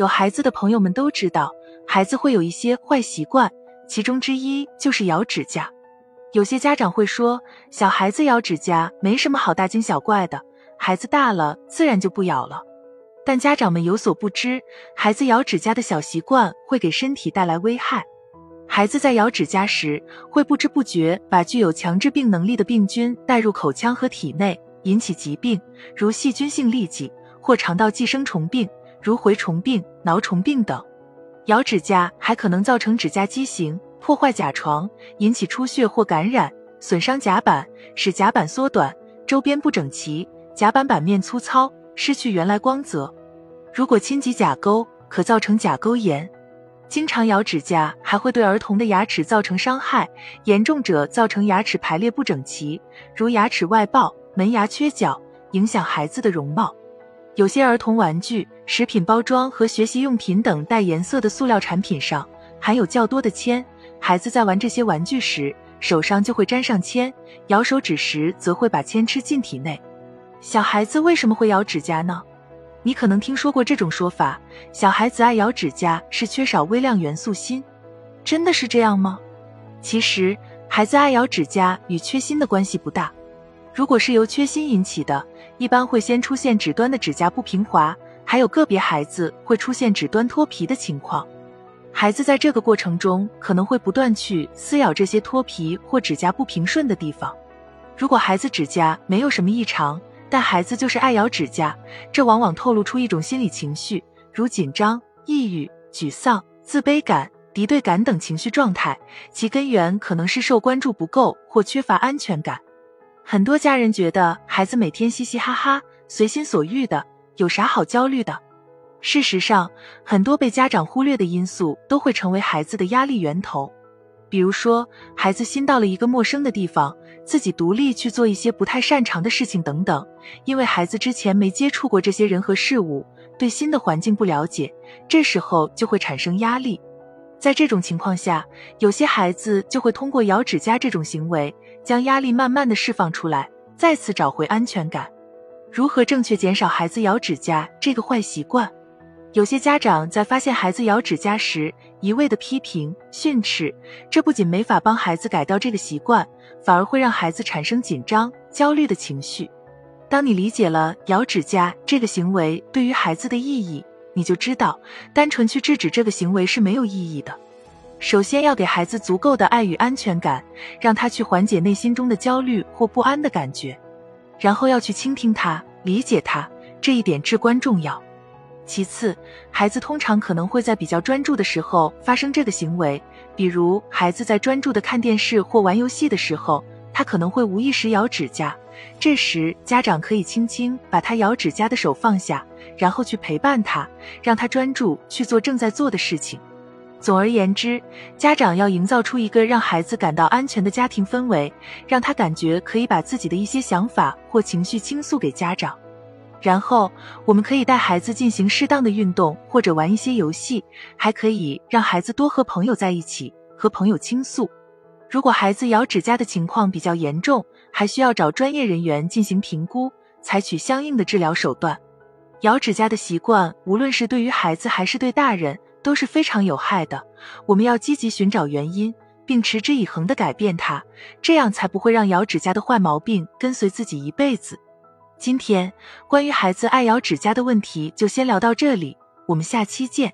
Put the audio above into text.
有孩子的朋友们都知道，孩子会有一些坏习惯，其中之一就是咬指甲。有些家长会说，小孩子咬指甲没什么好大惊小怪的，孩子大了自然就不咬了。但家长们有所不知，孩子咬指甲的小习惯会给身体带来危害。孩子在咬指甲时，会不知不觉把具有强制病能力的病菌带入口腔和体内，引起疾病，如细菌性痢疾或肠道寄生虫病。如蛔虫病、挠虫病等，咬指甲还可能造成指甲畸形，破坏甲床，引起出血或感染，损伤甲板，使甲板缩短，周边不整齐，甲板板面粗糙，失去原来光泽。如果侵及甲沟，可造成甲沟炎。经常咬指甲还会对儿童的牙齿造成伤害，严重者造成牙齿排列不整齐，如牙齿外爆、门牙缺角，影响孩子的容貌。有些儿童玩具、食品包装和学习用品等带颜色的塑料产品上含有较多的铅，孩子在玩这些玩具时手上就会沾上铅，咬手指时则会把铅吃进体内。小孩子为什么会咬指甲呢？你可能听说过这种说法：小孩子爱咬指甲是缺少微量元素锌，真的是这样吗？其实，孩子爱咬指甲与缺锌的关系不大。如果是由缺锌引起的，一般会先出现指端的指甲不平滑，还有个别孩子会出现指端脱皮的情况。孩子在这个过程中可能会不断去撕咬这些脱皮或指甲不平顺的地方。如果孩子指甲没有什么异常，但孩子就是爱咬指甲，这往往透露出一种心理情绪，如紧张、抑郁、沮丧、自卑感、敌对感等情绪状态，其根源可能是受关注不够或缺乏安全感。很多家人觉得孩子每天嘻嘻哈哈、随心所欲的，有啥好焦虑的？事实上，很多被家长忽略的因素都会成为孩子的压力源头。比如说，孩子新到了一个陌生的地方，自己独立去做一些不太擅长的事情等等。因为孩子之前没接触过这些人和事物，对新的环境不了解，这时候就会产生压力。在这种情况下，有些孩子就会通过咬指甲这种行为。将压力慢慢的释放出来，再次找回安全感。如何正确减少孩子咬指甲这个坏习惯？有些家长在发现孩子咬指甲时，一味的批评训斥，这不仅没法帮孩子改掉这个习惯，反而会让孩子产生紧张、焦虑的情绪。当你理解了咬指甲这个行为对于孩子的意义，你就知道，单纯去制止这个行为是没有意义的。首先要给孩子足够的爱与安全感，让他去缓解内心中的焦虑或不安的感觉，然后要去倾听他、理解他，这一点至关重要。其次，孩子通常可能会在比较专注的时候发生这个行为，比如孩子在专注的看电视或玩游戏的时候，他可能会无意识咬指甲，这时家长可以轻轻把他咬指甲的手放下，然后去陪伴他，让他专注去做正在做的事情。总而言之，家长要营造出一个让孩子感到安全的家庭氛围，让他感觉可以把自己的一些想法或情绪倾诉给家长。然后，我们可以带孩子进行适当的运动或者玩一些游戏，还可以让孩子多和朋友在一起，和朋友倾诉。如果孩子咬指甲的情况比较严重，还需要找专业人员进行评估，采取相应的治疗手段。咬指甲的习惯，无论是对于孩子还是对大人。都是非常有害的。我们要积极寻找原因，并持之以恒的改变它，这样才不会让咬指甲的坏毛病跟随自己一辈子。今天关于孩子爱咬指甲的问题就先聊到这里，我们下期见。